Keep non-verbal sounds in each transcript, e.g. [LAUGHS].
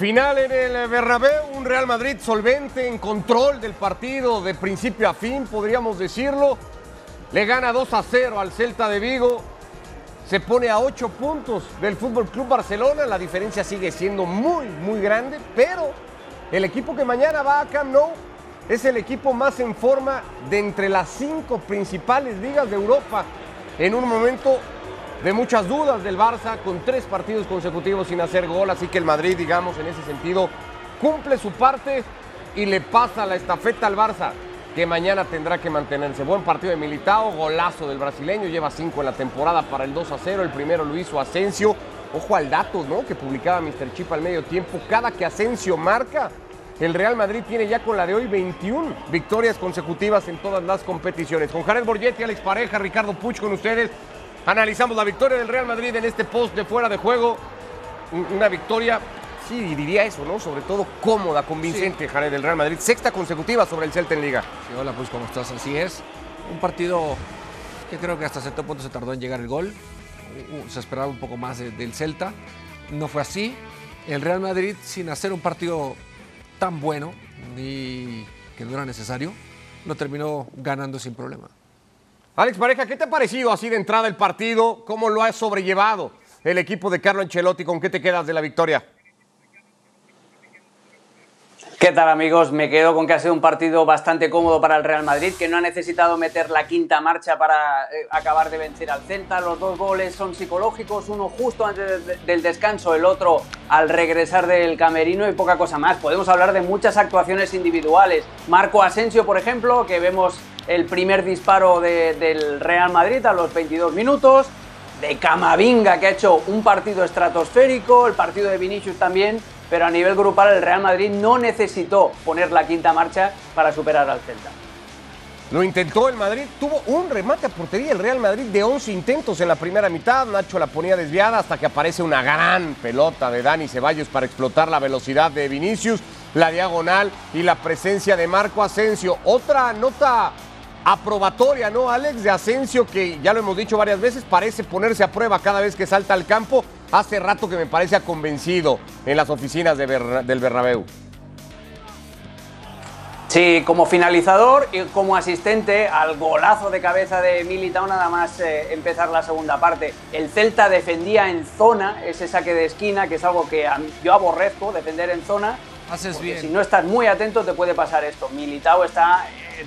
Final en el Bernabéu, un Real Madrid solvente en control del partido de principio a fin, podríamos decirlo. Le gana 2 a 0 al Celta de Vigo. Se pone a 8 puntos del Fútbol Club Barcelona. La diferencia sigue siendo muy, muy grande, pero el equipo que mañana va a Camp Nou es el equipo más en forma de entre las cinco principales ligas de Europa. En un momento de muchas dudas del Barça, con tres partidos consecutivos sin hacer gol, así que el Madrid, digamos, en ese sentido, cumple su parte y le pasa la estafeta al Barça, que mañana tendrá que mantenerse. Buen partido de Militao, golazo del brasileño, lleva cinco en la temporada para el 2 a 0, el primero lo hizo Asensio. Ojo al dato, ¿no? Que publicaba Mr. Chip al medio tiempo. Cada que Asensio marca, el Real Madrid tiene ya con la de hoy 21 victorias consecutivas en todas las competiciones. Con Jared Borgetti, Alex Pareja, Ricardo Puch con ustedes. Analizamos la victoria del Real Madrid en este post de fuera de juego. Una victoria, sí, diría eso, ¿no? Sobre todo cómoda, convincente, Jared, del Real Madrid. Sexta consecutiva sobre el Celta en Liga. Sí, hola, pues, ¿cómo estás? Así es. Un partido que creo que hasta cierto punto se tardó en llegar el gol. Se esperaba un poco más del Celta. No fue así. El Real Madrid, sin hacer un partido tan bueno y que no era necesario, lo terminó ganando sin problema. Alex Pareja, ¿qué te ha parecido así de entrada el partido? ¿Cómo lo ha sobrellevado el equipo de Carlo Ancelotti? ¿Con qué te quedas de la victoria? ¿Qué tal amigos? Me quedo con que ha sido un partido bastante cómodo para el Real Madrid, que no ha necesitado meter la quinta marcha para eh, acabar de vencer al Celta. Los dos goles son psicológicos, uno justo antes de- del descanso, el otro al regresar del camerino y poca cosa más. Podemos hablar de muchas actuaciones individuales. Marco Asensio, por ejemplo, que vemos el primer disparo de- del Real Madrid a los 22 minutos. De Camavinga, que ha hecho un partido estratosférico, el partido de Vinicius también, pero a nivel grupal el Real Madrid no necesitó poner la quinta marcha para superar al Celta. Lo intentó el Madrid, tuvo un remate a portería el Real Madrid de 11 intentos en la primera mitad. Nacho la ponía desviada hasta que aparece una gran pelota de Dani Ceballos para explotar la velocidad de Vinicius, la diagonal y la presencia de Marco Asensio. Otra nota aprobatoria, ¿no, Alex? De Asensio, que ya lo hemos dicho varias veces, parece ponerse a prueba cada vez que salta al campo. Hace rato que me parece ha convencido en las oficinas de Berna- del Bernabéu. Sí, como finalizador y como asistente al golazo de cabeza de Militao nada más eh, empezar la segunda parte. El Celta defendía en zona ese saque de esquina, que es algo que a yo aborrezco, defender en zona. Haces bien. Si no estás muy atento te puede pasar esto. Militao está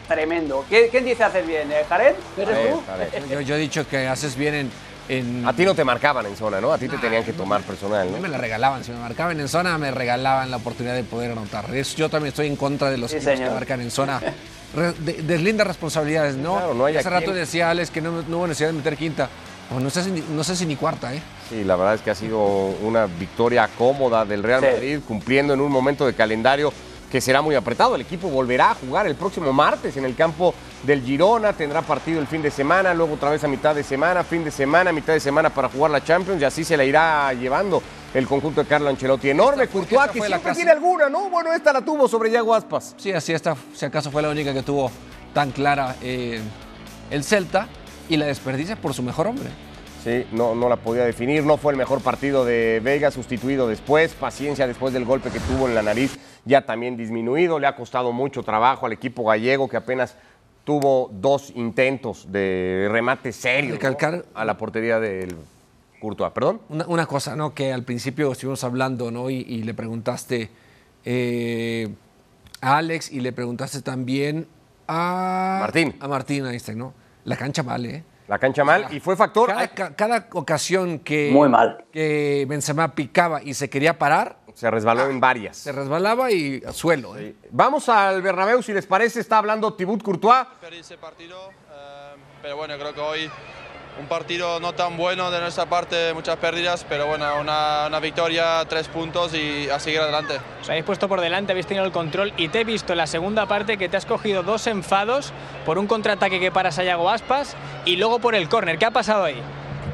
tremendo. ¿Qué- ¿Quién dice hacer bien? ¿Eh, ¿Jared? ¿Eres tú? Jared. Yo, yo he dicho que haces bien en... en- A ti no te marcaban en zona, ¿no? A ti te tenían que tomar personal, A mí ¿no? me la regalaban, si me marcaban en zona, me regalaban la oportunidad de poder anotar. Es- yo también estoy en contra de los Sí, que marcan en zona. [LAUGHS] Re- de- deslinda responsabilidades, ¿no? Claro, no hay Hace rato decía Alex que no, no hubo necesidad de meter quinta. O no, sé si, ni- no sé si ni cuarta, ¿eh? Sí, la verdad es que ha sido una victoria cómoda del Real Sí. Madrid, cumpliendo en un momento de calendario que será muy apretado. El equipo volverá a jugar el próximo martes en el campo del Girona, tendrá partido el fin de semana, luego otra vez a mitad de semana, fin de semana, mitad de semana para jugar la Champions y así se la irá llevando el conjunto de Carlo Ancelotti. Enorme, Esta- Courtois, esta que siempre tiene alguna, ¿no? Bueno, esta la tuvo sobre Yago Aspas. Sí, así está. Si acaso fue la única que tuvo tan clara eh, el Celta y la desperdicia por su mejor hombre. Sí, no, no la podía definir. No fue el mejor partido de Vega, sustituido después. Paciencia después del golpe que tuvo en la nariz, ya también disminuido. Le ha costado mucho trabajo al equipo gallego, que apenas tuvo dos intentos de remate serio Recalcar- ¿no? a la portería del Courtois. ¿Perdón? Una, una cosa, ¿no? Que al principio estuvimos hablando, ¿no? Y, y le preguntaste eh, a Alex y le preguntaste también a Martín. A Martín Einstein, ¿no? La cancha vale, ¿eh? La cancha mal y fue factor. Cada, cada ocasión que, Muy mal. que Benzema picaba y se quería parar, Se resbaló en varias. se resbalaba y al suelo. ¿eh? Vamos al Bernabéu, si les parece, está hablando Tibut Courtois. perdí ese partido, eh, pero bueno, creo que hoy un partido no tan bueno de nuestra parte, muchas pérdidas, pero bueno, una, una victoria, tres puntos y a seguir adelante. Os habéis puesto por delante, habéis tenido el control y te he visto en la segunda parte que te has cogido dos enfados por un contraataque que paras a Yago Aspas y luego por el córner. ¿Qué ha pasado ahí?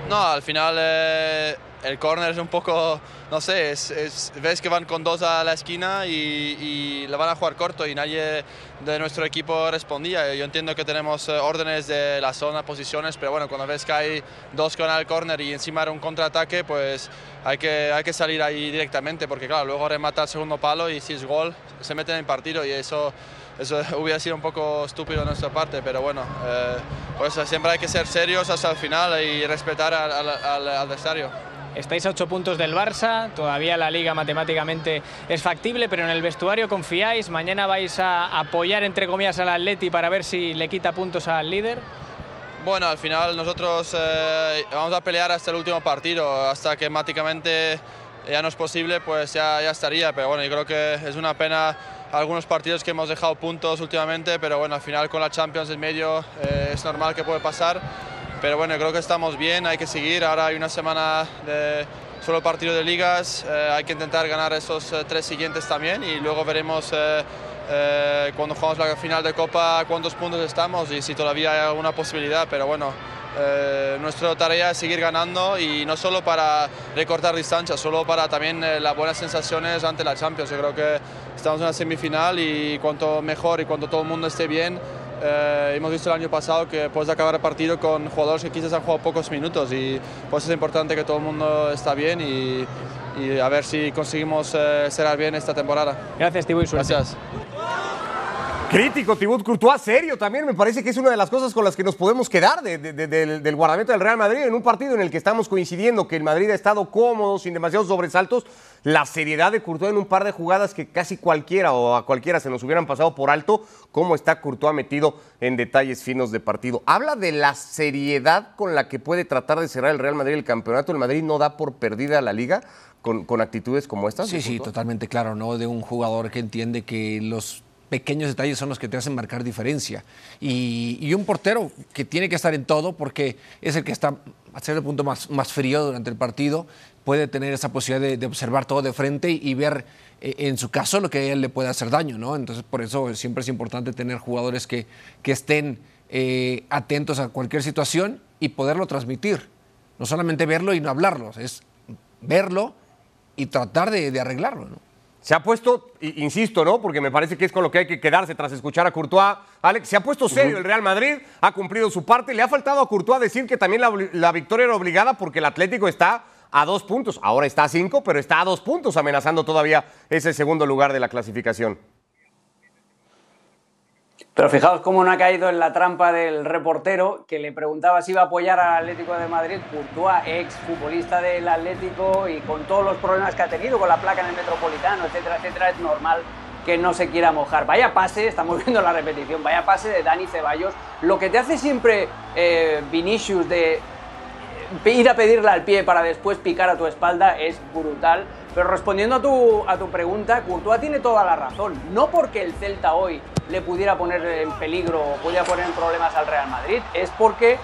No, al final eh, el córner es un poco, no sé, es, es- ves que van con dos a la esquina y, y le van a jugar corto y nadie de nuestro equipo respondía. Yo entiendo que tenemos eh, órdenes de la zona, posiciones, pero bueno, cuando ves que hay dos van al córner y encima era un contraataque, pues hay que, hay que salir ahí directamente porque claro, luego remata el segundo palo y si es gol se mete en el partido y eso... Eso [LAUGHS] hubiera sido un poco estúpido de nuestra parte, pero bueno, eh, pues siempre hay que ser serios hasta el final y respetar al, al- al adversario. Estáis a ocho puntos del Barça, todavía la liga matemáticamente es factible, pero en el vestuario confiáis. Mañana vais a apoyar, entre comillas, al Atleti para ver si le quita puntos al líder. Bueno, al final nosotros eh, vamos a pelear hasta el último partido, hasta que mágicamente ya no es posible, pues ya, ya estaría. Pero bueno, yo creo que es una pena algunos partidos que hemos dejado puntos últimamente, pero bueno, al final con la Champions en medio eh, es normal que puede pasar. Pero bueno, creo que estamos bien, hay que seguir. Ahora hay una semana de solo partido de ligas, eh, hay que intentar ganar esos eh, tres siguientes también y luego veremos eh, eh, cuando jugamos la final de Copa cuántos puntos estamos y si todavía hay alguna posibilidad. Pero bueno, eh, nuestra tarea es seguir ganando y no solo para recortar distancias, solo para también eh, las buenas sensaciones ante la Champions. Yo creo que estamos en la semifinal y cuanto mejor y cuanto todo el mundo esté bien, eh, hemos visto el año pasado que puedes acabar el partido con jugadores que quizás han jugado pocos minutos y pues es importante que todo el mundo está bien y, y a ver si conseguimos eh, cerrar bien esta temporada. Gracias, Tibo, y suerte. Gracias. Crítico, Thibaut Courtois, serio también. Me parece que es una de las cosas con las que nos podemos quedar de- de- de- del, del guardameta del Real Madrid en un partido en el que estamos coincidiendo que el Madrid ha estado cómodo, sin demasiados sobresaltos. La seriedad de Courtois en un par de jugadas que casi cualquiera o a cualquiera se nos hubieran pasado por alto. Cómo está Courtois metido en detalles finos de partido. Habla de la seriedad con la que puede tratar de cerrar el Real Madrid el campeonato. El Madrid no da por perdida la liga con, con actitudes como estas. Sí, sí, totalmente claro, ¿no? De un jugador que entiende que los pequeños detalles son los que te hacen marcar diferencia. Y, un portero que tiene que estar en todo porque es el que está a cierto punto más, más frío durante el partido, puede tener esa posibilidad de, observar todo de frente y, ver eh, en su caso lo que a él le puede hacer daño, ¿no? Entonces por eso siempre es importante tener jugadores que, que estén eh, atentos a cualquier situación y poderlo transmitir. No solamente verlo y no hablarlo, es verlo y tratar de, arreglarlo. Se ha puesto, insisto, ¿no? Porque me parece que es con lo que hay que quedarse tras escuchar a Courtois. Alex, se ha puesto serio el Real Madrid, ha cumplido su parte. Le ha faltado a Courtois decir que también la victoria era obligada porque el Atlético está a dos puntos. Ahora está a cinco, pero está a dos puntos, amenazando todavía ese segundo lugar de la clasificación. Pero fijaos cómo no ha caído en la trampa del reportero que le preguntaba si iba a apoyar al Atlético de Madrid, Courtois, ex futbolista del Atlético y con todos los problemas que ha tenido con la placa en el Metropolitano, etcétera, etcétera, es normal que no se quiera mojar. Vaya pase, estamos [LAUGHS] viendo la repetición, vaya pase de Dani Ceballos. Lo que te hace siempre eh, Vinicius de ir a pedirla al pie para después picar a tu espalda es brutal. Pero respondiendo a tu, a tu pregunta, Courtois tiene toda la razón. No porque el Celta hoy le pudiera poner en peligro o pudiera poner en problemas al Real Madrid, es porque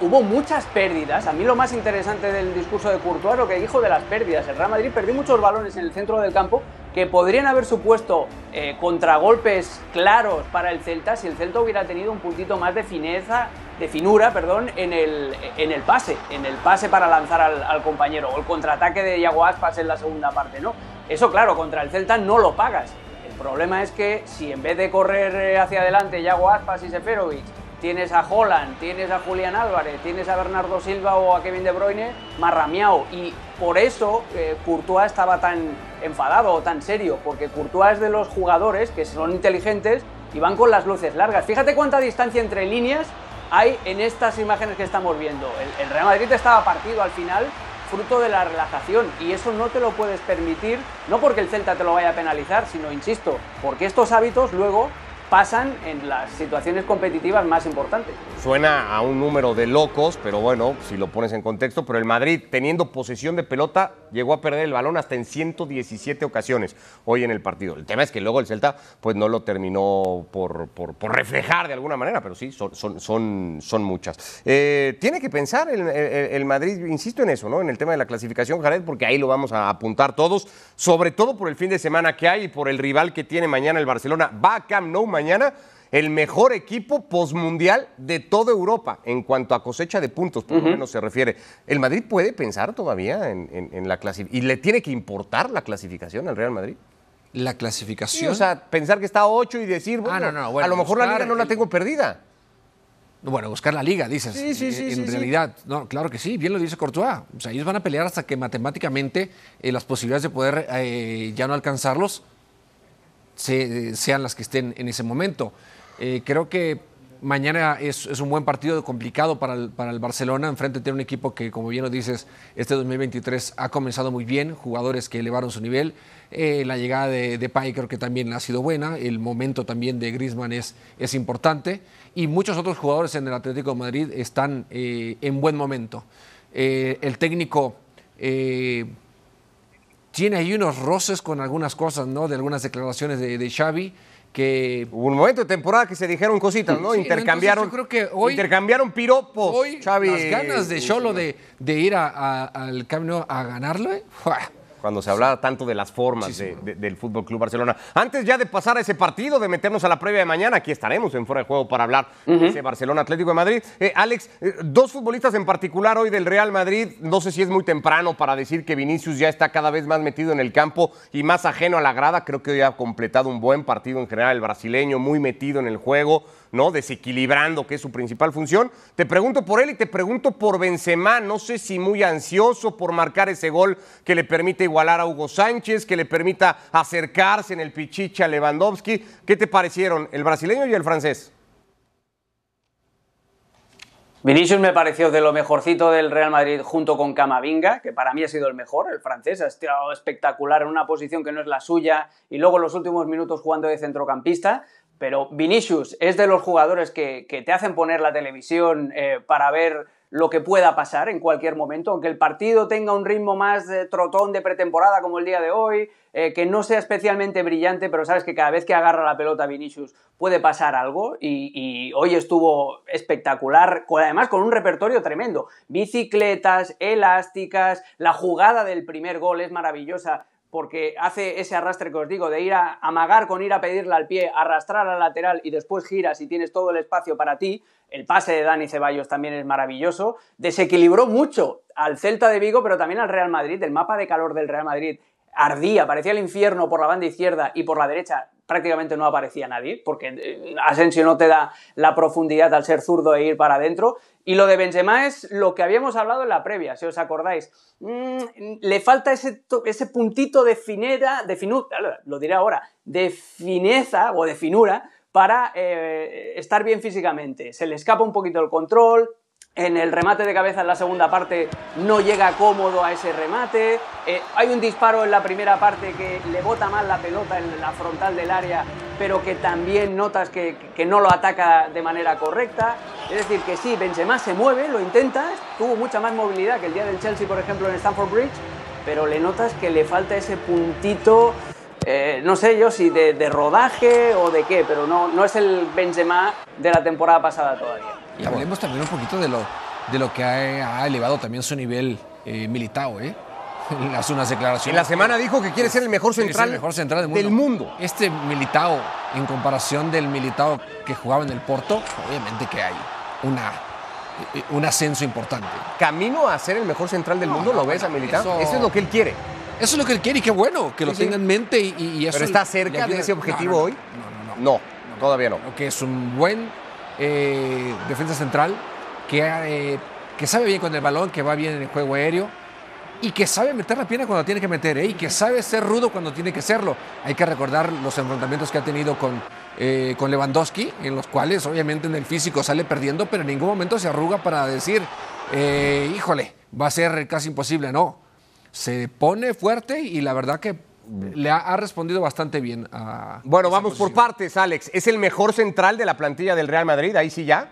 hubo muchas pérdidas. A mí lo más interesante del discurso de Courtois lo que dijo de las pérdidas. El Real Madrid perdió muchos balones en el centro del campo que podrían haber supuesto eh, contragolpes claros para el Celta si el Celta hubiera tenido un puntito más de fineza, de finura, perdón, en el, en el pase, en el pase para lanzar al, al compañero, o el contraataque de Iago Aspas en la segunda parte, ¿no? Eso, claro, contra el Celta no lo pagas. El problema es que si en vez de correr eh, hacia adelante Iago Aspas y Seferovic, tienes a Holland, tienes a Julián Álvarez, tienes a Bernardo Silva o a Kevin De Bruyne, marrameado. Y por eso eh, Courtois estaba tan enfadado o tan serio, porque Courtois es de los jugadores que son inteligentes y van con las luces largas. Fíjate cuánta distancia entre líneas hay en estas imágenes que estamos viendo. El Real Madrid estaba partido al final fruto de la relajación. Y eso no te lo puedes permitir, no porque el Celta te lo vaya a penalizar, sino, insisto, porque estos hábitos luego pasan en las situaciones competitivas más importantes. Suena a un número de locos, pero bueno, si lo pones en contexto, pero el Madrid teniendo posesión de pelota llegó a perder el balón hasta en 117 ocasiones hoy en el partido. El tema es que luego el Celta pues no lo terminó por, por- reflejar de alguna manera, pero sí, son, son, son, son muchas. Eh, tiene que pensar el, el- el Madrid, insisto en eso, ¿no? En el tema de la clasificación, Jared, porque ahí lo vamos a apuntar todos, sobre todo por el fin de semana que hay y por el rival que tiene mañana el Barcelona. Va a Camp Nou mañana el mejor equipo postmundial de toda Europa en cuanto a cosecha de puntos, por lo menos se refiere. ¿El Madrid puede pensar todavía en, la clasificación? ¿Y le tiene que importar la clasificación al Real Madrid? La clasificación. o sea, pensar que está a 8 y decir, bueno, a lo mejor la liga no la tengo perdida. Bueno, buscar la liga, dices. Sí, sí, sí. En realidad, no, claro que sí, bien lo dice Courtois. O sea, ellos van a pelear hasta que matemáticamente eh, las posibilidades de poder eh, ya no alcanzarlos sean las que estén en ese momento. Eh, creo que mañana es, un buen partido complicado para el, para el Barcelona. Enfrente tiene un equipo que, como bien lo dices, este 2023 ha comenzado muy bien, jugadores que elevaron su nivel. Eh, la llegada de, de Pay creo que también ha sido buena. El momento también de Griezmann es, es importante. Y muchos otros jugadores en el Atlético de Madrid están eh, en buen momento. el técnico tiene ahí unos roces con algunas cosas, ¿no? De algunas declaraciones de, de Xavi que hubo un momento de temporada que se dijeron cositas, ¿no? intercambiaron, creo que hoy, intercambiaron piropos. Hoy, Xavi, las ganas de Cholo de, de, ir al camino a ganarle, cuando se hablaba tanto de las formas del Fútbol Club Barcelona. Antes ya de pasar a ese partido, de meternos a la previa de mañana, aquí estaremos en Fuera de Juego para hablar de ese Barcelona Atlético de Madrid. Eh, Alex, eh, dos futbolistas en particular hoy del Real Madrid. No sé si es muy temprano para decir que Vinicius ya está cada vez más metido en el campo y más ajeno a la grada. Creo que hoy ha completado un buen partido en general el brasileño, muy metido en el juego. ¿No? Desequilibrando, que es su principal función. Te pregunto por él y te pregunto por Benzema, no sé si muy ansioso por marcar ese gol que le permite igualar a Hugo Sánchez, que le permita acercarse en el pichicha a Lewandowski. ¿Qué te parecieron el brasileño y el francés? Vinicius me pareció de lo mejorcito del Real Madrid junto con Camavinga, que para mí ha sido el mejor, el francés, ha estado espectacular en una posición que no es la suya y luego en los últimos minutos jugando de centrocampista. Pero Vinicius es de los jugadores que, te hacen poner la televisión eh, para ver lo que pueda pasar en cualquier momento, aunque el partido tenga un ritmo más trotón de pretemporada como el día de hoy, eh, que no sea especialmente brillante, pero sabes que cada vez que agarra la pelota Vinicius puede pasar algo y, y hoy estuvo espectacular, además con un repertorio tremendo, bicicletas, elásticas, la jugada del primer gol es maravillosa porque hace ese arrastre que os digo, de ir a amagar con ir a pedirle al pie, arrastrar al lateral y después giras y tienes todo el espacio para ti. El pase de Dani Ceballos también es maravilloso. Desequilibró mucho al Celta de Vigo, pero también al Real Madrid. El mapa de calor del Real Madrid ardía, parecía el infierno por la banda izquierda y por la derecha prácticamente no aparecía nadie, porque eh, Asensio no te da la profundidad al ser zurdo e ir para adentro. Y lo de Benzema es lo que habíamos hablado en la previa, si os acordáis. Mm, le falta ese, ese puntito de finera, de finura, lo diré ahora, de fineza o de finura para eh, estar bien físicamente. Se le escapa un poquito el control, en el remate de cabeza en la segunda parte no llega cómodo a ese remate. Eh, hay un disparo en la primera parte que le bota mal la pelota en la frontal del área, pero que también notas que, no lo ataca de manera correcta. Es decir, que sí, Benzema se mueve, lo intenta, tuvo mucha más movilidad que el día del Chelsea, por ejemplo, en Stamford Bridge, pero le notas que le falta ese puntito, eh, no sé yo si de, rodaje o de qué, pero no, no es el Benzema de la temporada pasada todavía. Y hablemos también un poquito de lo, de lo que ha, elevado también su nivel eh, militado, ¿eh? [LAUGHS] Hace unas declaraciones. En la semana dijo que quiere ser el mejor central, mejor central del, mundo. Este militao, en comparación del militao que jugaba en el Porto, obviamente que hay una, eh, un ascenso importante. ¿Camino a ser el mejor central del mundo? ¿Lo ves a Militao? Eso, es lo que él quiere. Eso es lo que él quiere y qué bueno que lo tenga en mente y, eso. ¿Pero está cerca de ese objetivo hoy? No, no, no. No, todavía no. Que es un buen eh, defensa central, que, eh, que sabe bien con el balón, que va bien en el juego aéreo y que sabe meter la pierna cuando tiene que meter, ¿eh? y que sabe ser rudo cuando tiene que serlo. Hay que recordar los enfrentamientos que ha tenido con, con Lewandowski, en los cuales obviamente en el físico sale perdiendo, pero en ningún momento se arruga para decir, híjole, va a ser casi imposible. No, se pone fuerte y la verdad que le ha, respondido bastante bien a. Bueno, vamos por partes, Alex. ¿Es el mejor central de la plantilla del Real Madrid? Ahí sí ya.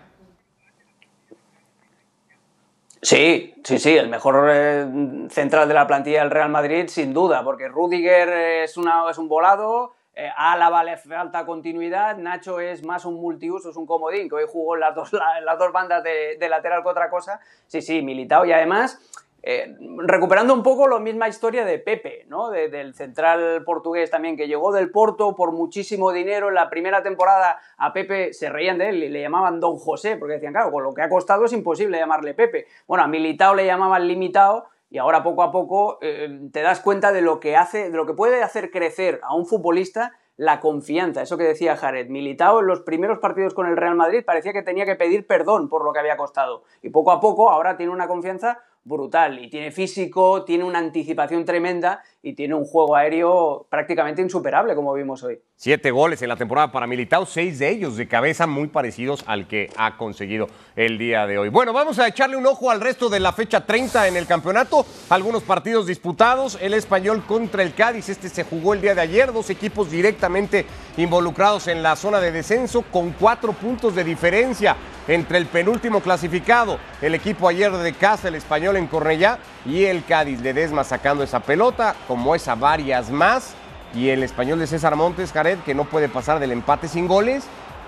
Sí, sí, sí, el mejor eh, central de la plantilla del Real Madrid, sin duda, porque Rudiger es, una, es un volado, eh, Álava le falta continuidad, Nacho es más un multiuso, es un comodín, que hoy jugó en las dos, las dos bandas de, de lateral que otra cosa. Sí, sí, militado y además Eh, recuperando un poco la misma historia de Pepe, ¿no? del central portugués también, que llegó del Porto por muchísimo dinero. En la primera temporada a Pepe se reían de él y le llamaban Don José, porque decían, claro, con lo que ha costado es imposible llamarle Pepe. Bueno, a Militao le llamaban Limitado y ahora poco a poco eh, te das cuenta de lo que hace, de lo que puede hacer crecer a un futbolista la confianza, eso que decía Jared. Militao en los primeros partidos con el Real Madrid parecía que tenía que pedir perdón por lo que había costado. Y poco a poco ahora tiene una confianza brutal y tiene físico, tiene una anticipación tremenda y tiene un juego aéreo prácticamente insuperable, como vimos hoy. Siete goles en la temporada para Militao, seis de ellos de cabeza muy parecidos al que ha conseguido el día de hoy. Bueno, vamos a echarle un ojo al resto de la fecha 30 en el campeonato. Algunos partidos disputados, el español contra el Cádiz, este se jugó el día de ayer, dos equipos directamente involucrados en la zona de descenso con cuatro puntos de diferencia entre el penúltimo clasificado, el equipo ayer de casa, el español en Cornellá, y el Cádiz de Desma sacando esa pelota, como esa varias más, y el español de César Montes, Jared, que no puede pasar del empate sin goles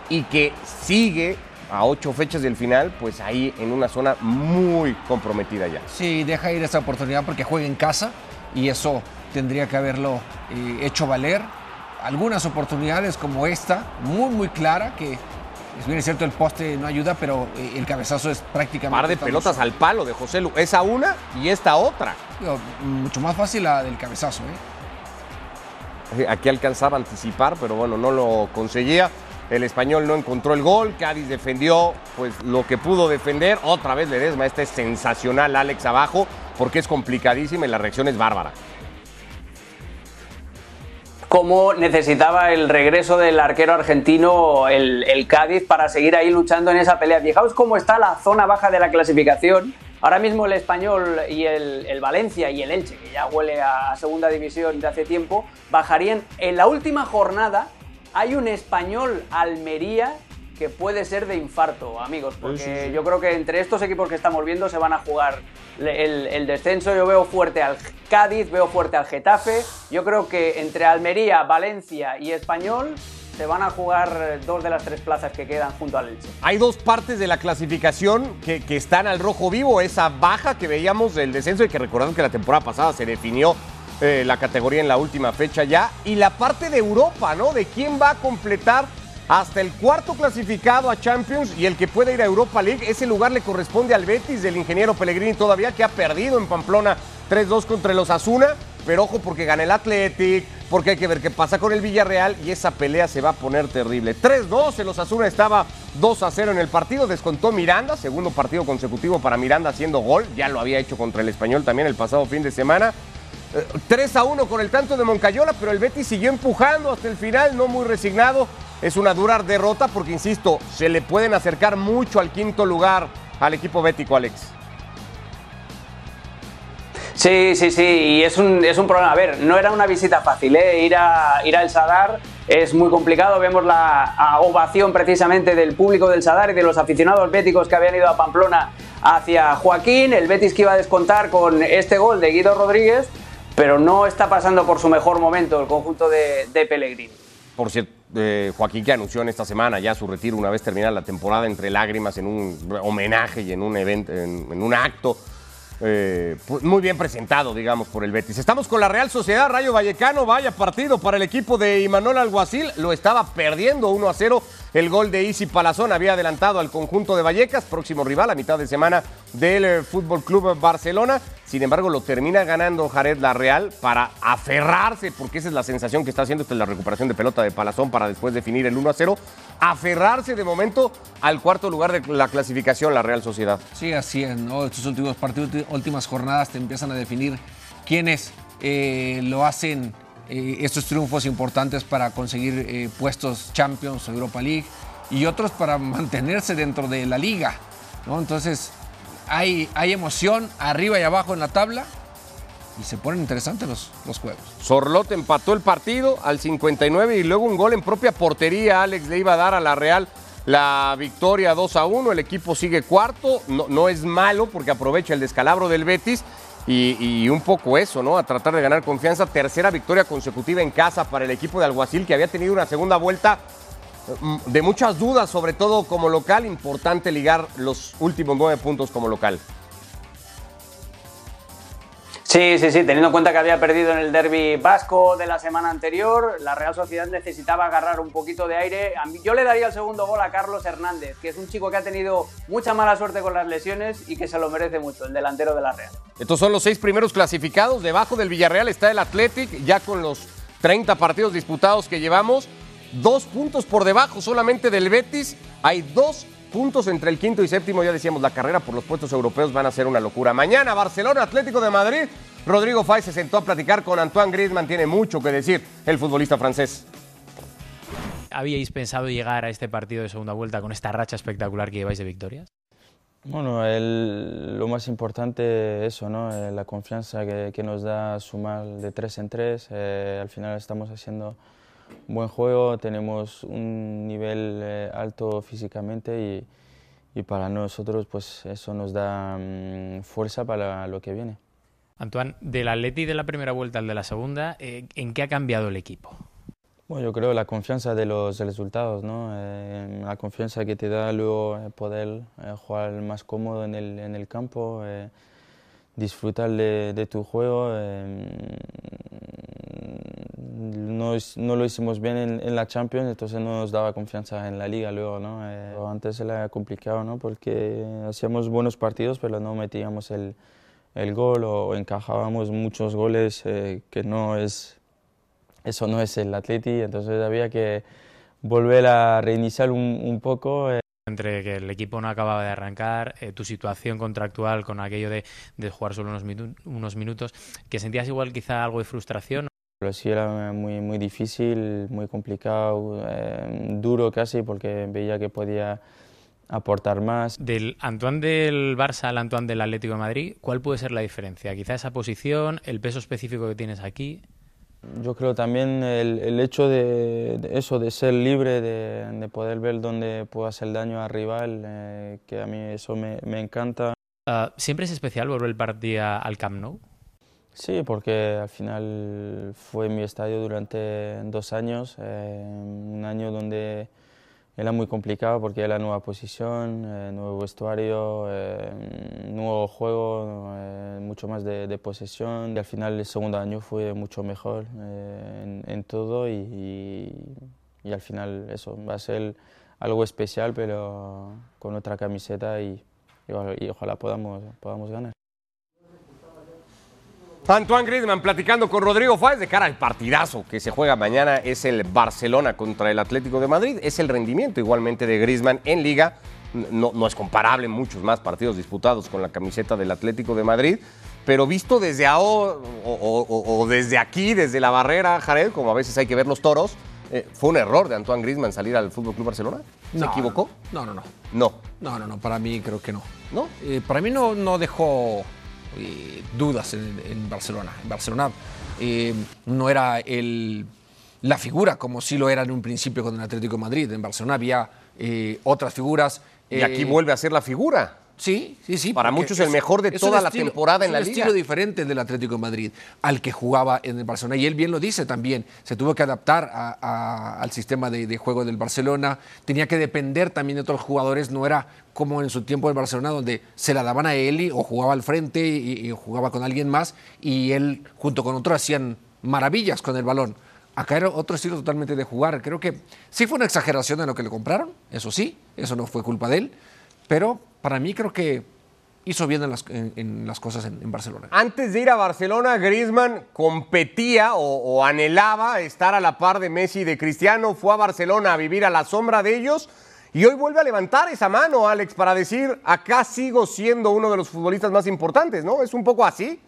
y que sigue a ocho fechas del final, pues ahí en una zona muy comprometida ya. Sí, deja ir esa oportunidad porque juega en casa y eso tendría que haberlo eh, hecho valer. Algunas oportunidades como esta, muy, muy clara, que es bien cierto, el poste no ayuda, pero eh, el cabezazo es prácticamente. Par de pelotas al palo de José Lu. Esa una y esta otra. mucho más fácil la del cabezazo, ¿eh? Aquí alcanzaba a anticipar, pero bueno, no lo conseguía. El español no encontró el gol. Cádiz defendió pues lo que pudo defender. Otra vez Ledesma. Este es sensacional, Alex, abajo, porque es complicadísima y la reacción es bárbara cómo necesitaba el regreso del arquero argentino el, Cádiz para seguir ahí luchando en esa pelea. Fijaos cómo está la zona baja de la clasificación. Ahora mismo el Español y el, Valencia y el Elche, que ya huele a segunda división de hace tiempo, bajarían. En la última jornada hay un Español Almería que puede ser de infarto, amigos, porque yo creo que entre estos equipos que estamos viendo se van a jugar el, descenso. Yo veo fuerte al Cádiz, veo fuerte al Getafe. Yo creo que entre Almería, Valencia y Español se van a jugar dos de las tres plazas que quedan junto al Elche. Hay dos partes de la clasificación que, están al rojo vivo. Esa baja que veíamos del descenso y que recordamos que la temporada pasada se definió eh, la categoría en la última fecha ya. Y la parte de Europa, ¿no? De quién va a completar hasta el cuarto clasificado a Champions y el que puede ir a Europa League. Ese lugar le corresponde al Betis del ingeniero Pellegrini todavía, que ha perdido en Pamplona 3-2 contra los Asuna. Pero ojo porque gana el Athletic, porque hay que ver qué pasa con el Villarreal y esa pelea se va a poner terrible. 3-2, en los Asuna estaba 2-0 en el partido, descontó Miranda, segundo partido consecutivo para Miranda haciendo gol, ya lo había hecho contra el Español también el pasado fin de semana. 3 a 1 con el tanto de Moncayola, pero el Betis siguió empujando hasta el final, no muy resignado es una dura derrota porque, insisto, se le pueden acercar mucho al quinto lugar al equipo bético, Alex. Sí, sí, sí, y es un, es un problema. A ver, no era una visita fácil, ¿eh? ir, a, ir al Sadar es muy complicado. Vemos la ovación precisamente del público del Sadar y de los aficionados béticos que habían ido a Pamplona hacia Joaquín. El Betis que iba a descontar con este gol de Guido Rodríguez, pero no está pasando por su mejor momento el conjunto de, de Pellegrini. Por cierto, Joaquín que anunció en esta semana ya su retiro una vez terminada la temporada entre lágrimas en un homenaje y en un evento, en, un acto eh, pues, muy bien presentado, digamos, por el Betis. Estamos con la Real Sociedad Rayo Vallecano, vaya partido para el equipo de Imanol Alguacil, lo estaba perdiendo 1 a 0 el gol de Isi Palazón había adelantado al conjunto de Vallecas, próximo rival a mitad de semana del eh, Fútbol Club Barcelona. Sin embargo, lo termina ganando Jared La Real para aferrarse, porque esa es la sensación que está haciendo esta la recuperación de pelota de Palazón para después definir el 1 a 0. Aferrarse de momento al cuarto lugar de la clasificación, la Real Sociedad. Sí, así es, ¿no? Estos últimos partidos, últimas jornadas te empiezan a definir quiénes eh, lo hacen eh, estos triunfos importantes para conseguir eh, puestos Champions Europa League y otros para [LAUGHS] mantenerse dentro de la liga. Entonces hay, hay emoción arriba y abajo en la tabla y se ponen interesantes los, los juegos. Sorlote empató el partido al 59 y luego un gol en propia portería. Alex le iba a dar a la Real la victoria 2 a 1. El equipo sigue cuarto. No, no es malo porque aprovecha el descalabro del Betis y, un poco eso, ¿no? A tratar de ganar confianza. Tercera victoria consecutiva en casa para el equipo de Alguacil, que había tenido una segunda vuelta mm, de muchas dudas, sobre todo como local. Importante ligar los últimos nueve puntos como local. Sí, sí, sí, teniendo en cuenta que había perdido en el derby vasco de la semana anterior, la Real Sociedad necesitaba agarrar un poquito de aire. Yo le daría el segundo gol a Carlos Hernández, que es un chico que ha tenido mucha mala suerte con las lesiones y que se lo merece mucho, el delantero de la Real. Estos son los seis primeros clasificados. Debajo del Villarreal está el Athletic, ya con los 30 partidos disputados que llevamos. Dos puntos por debajo solamente del Betis. Hay dos puntos entre el quinto y séptimo. Ya decíamos, la carrera por los puestos europeos van a ser una locura. Mañana, Barcelona, Atlético de Madrid. Rodrigo Fay se sentó a platicar con Antoine Griezmann. Tiene mucho que decir el futbolista francés. ¿Habíais pensado llegar a este partido de segunda vuelta con esta racha espectacular que lleváis de victorias? Bueno, lo más importante es eso, ¿no? Eh, la confianza que, nos da sumar de tres en tres. Eh, al final estamos haciendo buen juego, tenemos un nivel eh, alto físicamente y, y, para nosotros pues eso nos da mm, fuerza para lo que viene. Antoine, del Atleti de la primera vuelta al de la segunda, eh, ¿en qué ha cambiado el equipo? Bueno, yo creo la confianza de los resultados, ¿no? Eh, la confianza que te da luego poder jugar más cómodo en el, en el campo, disfrutar de, de, tu juego no, no, lo hicimos bien en, la Champions, entonces no nos daba confianza en la Liga luego, ¿no? Eh, antes era complicado, ¿no? Porque hacíamos buenos partidos, pero no metíamos el, el gol o encajábamos muchos goles eh, que no es... Eso no es el Atleti, entonces había que volver a reiniciar un, un poco. Eh. Entre que el equipo no acababa de arrancar, tu situación contractual con aquello de, de jugar solo unos, unos minutos, que sentías igual quizá algo de frustración. Sí era muy, muy difícil, muy complicado, eh, duro casi, porque veía que podía aportar más. Del Antoine del Barça al Antoine del Atlético de Madrid, ¿cuál puede ser la diferencia? Quizá esa posición, el peso específico que tienes aquí. Yo creo también el, el hecho de, eso, de ser libre, de, de, poder ver dónde puedo hacer daño al rival, eh, que a mí eso me, me encanta. Uh, ¿Siempre es especial volver el partido al Camp Nou? Sí, porque al final fue mi estadio durante dos años, eh, un año donde era muy complicado porque era nueva posición, eh, nuevo vestuario, eh, nuevo juego, mucho más de, posesión y al final el segundo año fue mucho mejor en, todo y, y, al final eso va a ser algo especial pero con otra camiseta y, y ojalá podamos, podamos ganar. Antoine Griezmann platicando con Rodrigo Fáez de cara al partidazo que se juega mañana es el Barcelona contra el Atlético de Madrid. Es el rendimiento igualmente de Griezmann en liga. No, no es comparable muchos más partidos disputados con la camiseta del Atlético de Madrid. Pero visto desde ahora o, desde aquí, desde la barrera, Jared, como a veces hay que ver los toros, eh, ¿fue un error de Antoine Griezmann salir al Fútbol Club Barcelona? ¿Se equivocó? No, no, no. No. No, no, no. Para mí creo que no. ¿No? Eh, para mí no, no dejó eh, dudas en, Barcelona. En Barcelona eh, no era el, la figura como sí lo era en un principio con el Atlético de Madrid. En Barcelona había eh, otras figuras. Y aquí vuelve a ser la figura. Sí, sí, sí. Para muchos el mejor de toda la temporada en la liga. Es un estilo diferente del Atlético de Madrid al que jugaba en el Barcelona. Y él bien lo dice también. Se tuvo que adaptar al sistema de, juego del Barcelona. Tenía que depender también de otros jugadores. No era como en su tiempo en Barcelona, donde se la daban a él o jugaba al frente y, jugaba con alguien más. Y él, junto con otros, hacían maravillas con el balón. Acá era otro estilo totalmente de jugar. Creo que sí fue una exageración en lo que le compraron, eso sí, eso no fue culpa de él, pero para mí creo que hizo bien en las, cosas en, Barcelona. Antes de ir a Barcelona, Griezmann competía o, anhelaba estar a la par de Messi y de Cristiano. Fue a Barcelona a vivir a la sombra de ellos y hoy vuelve a levantar esa mano, Alex, para decir, acá sigo siendo uno de los futbolistas más importantes, ¿no? ¿Es un poco así?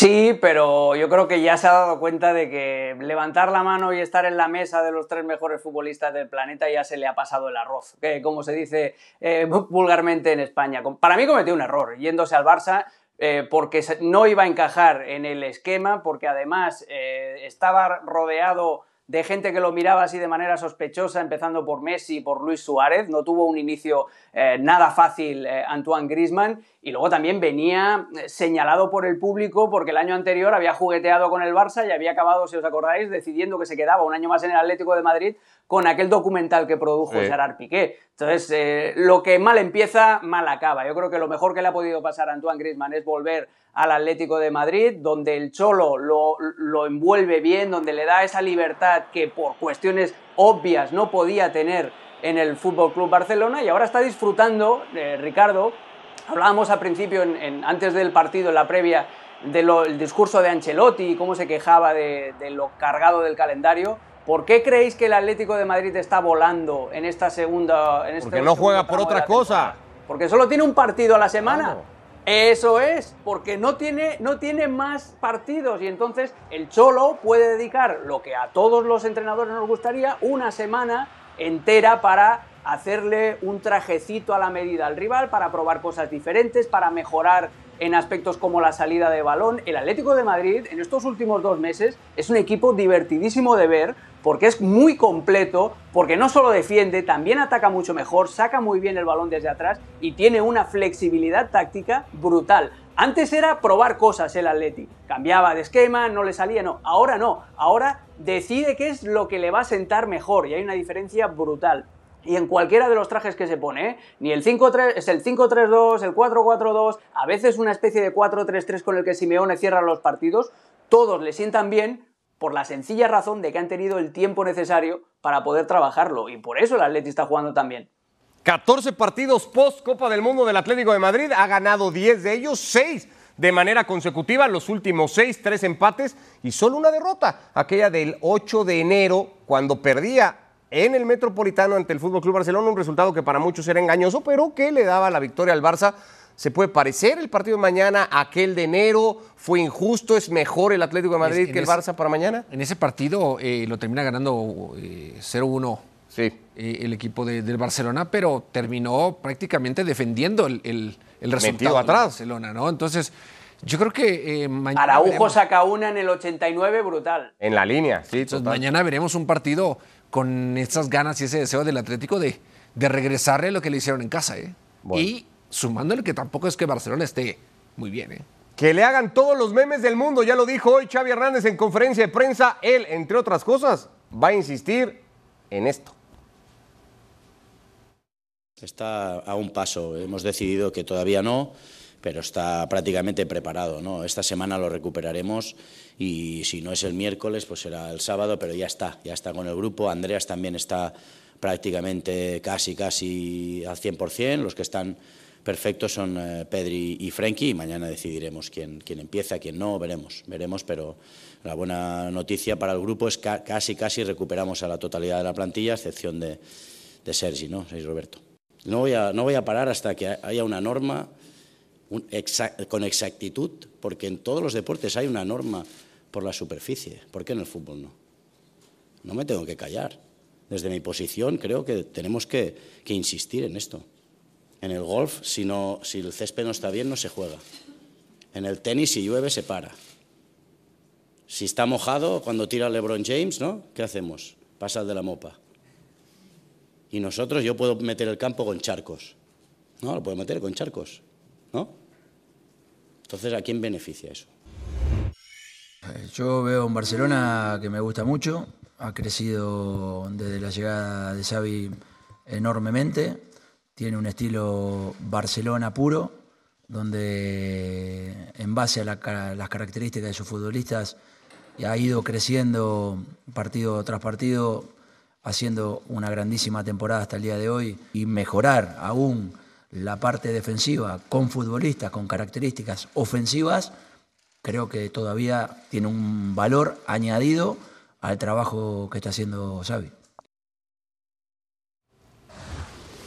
Sí, pero yo creo que ya se ha dado cuenta de que levantar la mano y estar en la mesa de los tres mejores futbolistas del planeta ya se le ha pasado el arroz, como se dice eh, vulgarmente en España. Para mí cometió un error yéndose al Barça. Eh, porque no iba a encajar en el esquema, porque además eh, estaba rodeado de gente que lo miraba así de manera sospechosa, empezando por Messi por Luis Suárez. No tuvo un inicio eh, nada fácil eh, Antoine Grisman y luego también venía eh, señalado por el público porque el año anterior había jugueteado con el Barça y había acabado, si os acordáis, decidiendo que se quedaba un año más en el Atlético de Madrid con aquel documental que produjo Gerard Piqué. Entonces, lo que mal empieza, mal acaba. Yo creo que lo mejor que le ha podido pasar a Antoine Griezmann es volver al Atlético de Madrid, donde el Cholo lo, lo envuelve bien, donde le da esa libertad que por cuestiones obvias no podía tener en el Fútbol Club Barcelona y ahora está disfrutando, eh, Ricardo. Hablábamos al principio, en, antes del partido, en la previa, del discurso de Ancelotti y cómo se quejaba de, lo cargado del calendario. ¿Por qué creéis que el Atlético de Madrid está volando en esta segunda? En este Porque no juega por otra cosa. Porque solo tiene un partido a la semana. Eso es, porque no tiene, no tiene más partidos y entonces el Cholo puede dedicar lo que a todos los entrenadores nos gustaría, una semana entera para hacerle un trajecito a la medida al rival, para probar cosas diferentes, para mejorar en aspectos como la salida de balón. El Atlético de Madrid en estos últimos dos meses es un equipo divertidísimo de ver porque es muy completo, porque no solo defiende, también ataca mucho mejor, saca muy bien el balón desde atrás y tiene una flexibilidad táctica brutal. Antes era probar cosas el Atleti, cambiaba de esquema, no le salía, no, ahora no, ahora decide qué es lo que le va a sentar mejor y hay una diferencia brutal. Y en cualquiera de los trajes que se pone, ¿eh? ni el 5-3, es el 5-3-2, el 4-4-2, a veces una especie de 4-3-3 con el que Simeone cierra los partidos, todos le sientan bien por la sencilla razón de que han tenido el tiempo necesario para poder trabajarlo. Y por eso el Atleti está jugando tan bien. 14 partidos post Copa del Mundo del Atlético de Madrid, ha ganado 10 de ellos, 6 de manera consecutiva, los últimos 6, 3 empates y solo una derrota, aquella del 8 de enero, cuando perdía en el Metropolitano ante el Fútbol Club Barcelona, un resultado que para muchos era engañoso, pero que le daba la victoria al Barça ¿Se puede parecer el partido de mañana a aquel de enero? ¿Fue injusto? ¿Es mejor el Atlético de Madrid que el Barça para mañana? En ese partido eh, lo termina ganando 0-1 sí. Eh, el equipo del Barcelona, pero terminó prácticamente defendiendo el, el, resultado atrás. Barcelona, ¿no? Entonces, yo creo que eh, mañana. Araujo saca una en el 89, brutal. En la línea, sí. Entonces, mañana veremos un partido con esas ganas y ese deseo del Atlético de, de regresarle lo que le hicieron en casa, ¿eh? Y sumándole que tampoco es que Barcelona esté muy bien, ¿eh? Que le hagan todos los memes del mundo, ya lo dijo hoy Xavi Hernández en conferencia de prensa. Él, entre otras cosas, va a insistir en esto. Está a un paso, hemos decidido que todavía no, pero está prácticamente preparado. ¿no? Esta semana lo recuperaremos y si no es el miércoles, pues será el sábado, pero ya está, ya está con el grupo. Andreas también está prácticamente casi, casi al 100%, los que están perfectos son eh, Pedri y Frenkie y mañana decidiremos quién, quién empieza, quién no, veremos, veremos, pero la buena noticia para el grupo es que casi, casi recuperamos a la totalidad de la plantilla, a excepción de, de Sergi, ¿no? Sergi Roberto. No voy, a, no voy a parar hasta que haya una norma con exactitud, porque en todos los deportes hay una norma por la superficie. ¿Por qué en el fútbol no? No me tengo que callar. Desde mi posición creo que tenemos que, insistir en esto. En el golf, si, no, si el césped no está bien, no se juega. En el tenis, si llueve, se para. Si está mojado, cuando tira LeBron James, ¿no? ¿Qué hacemos? Pasa de la mopa. Y nosotros, yo puedo meter el campo con charcos. No, lo puedo meter con charcos. ¿No? Entonces, ¿a quién beneficia eso? Yo veo en Barcelona que me gusta mucho. Ha crecido desde la llegada de Xavi enormemente tiene un estilo Barcelona puro, donde en base a las características de sus futbolistas ha ido creciendo partido tras partido, haciendo una grandísima temporada hasta el día de hoy y mejorar aún la parte defensiva con futbolistas con características ofensivas, creo que todavía tiene un valor añadido al trabajo que está haciendo Xavi.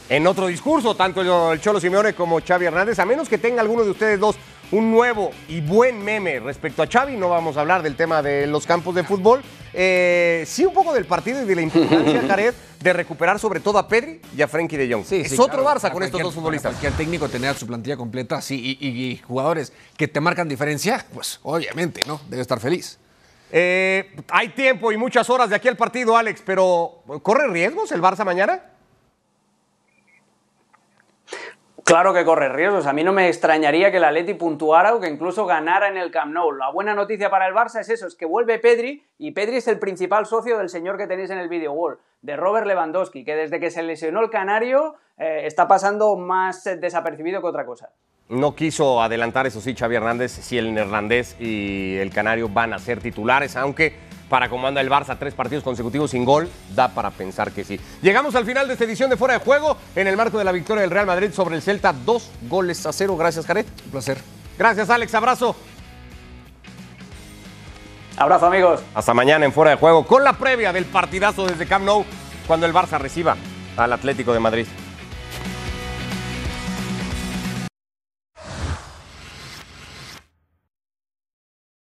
en otro discurso, tanto el Cholo Simeone como Xavi Hernández, a menos que tenga alguno de ustedes dos un nuevo y buen meme respecto a Xavi, no vamos a hablar del tema de los campos de fútbol, eh, sí un poco del partido y de la importancia, [LAUGHS] Jared, de recuperar sobre todo a Pedri y a Frenkie de Jong. es otro Barça con estos dos futbolistas. Que el técnico tener su plantilla completa sí, y, y, jugadores que te marcan diferencia, pues obviamente, ¿no? Debe estar feliz. Eh, hay tiempo y muchas horas de aquí al partido, Alex, pero ¿corre riesgos el Barça mañana? Claro que corre riesgos. A mí no me extrañaría que el Atleti puntuara o que incluso ganara en el Camp Nou. La buena noticia para el Barça es eso, es que vuelve Pedri y Pedri es el principal socio del señor que tenéis en el video wall, de Robert Lewandowski, que desde que se lesionó el Canario eh, está pasando más desapercibido que otra cosa. No quiso adelantar, eso sí, Xavi Hernández, si el neerlandés y el canario van a ser titulares, aunque para como anda el Barça tres partidos consecutivos sin gol, da para pensar que sí. Llegamos al final de esta edición de Fuera de Juego en el marco de la victoria del Real Madrid sobre el Celta, dos goles a cero. Gracias, Jared. Un placer. Gracias, Alex. Abrazo. Abrazo, amigos. Hasta mañana en Fuera de Juego con la previa del partidazo desde Camp Nou cuando el Barça reciba al Atlético de Madrid.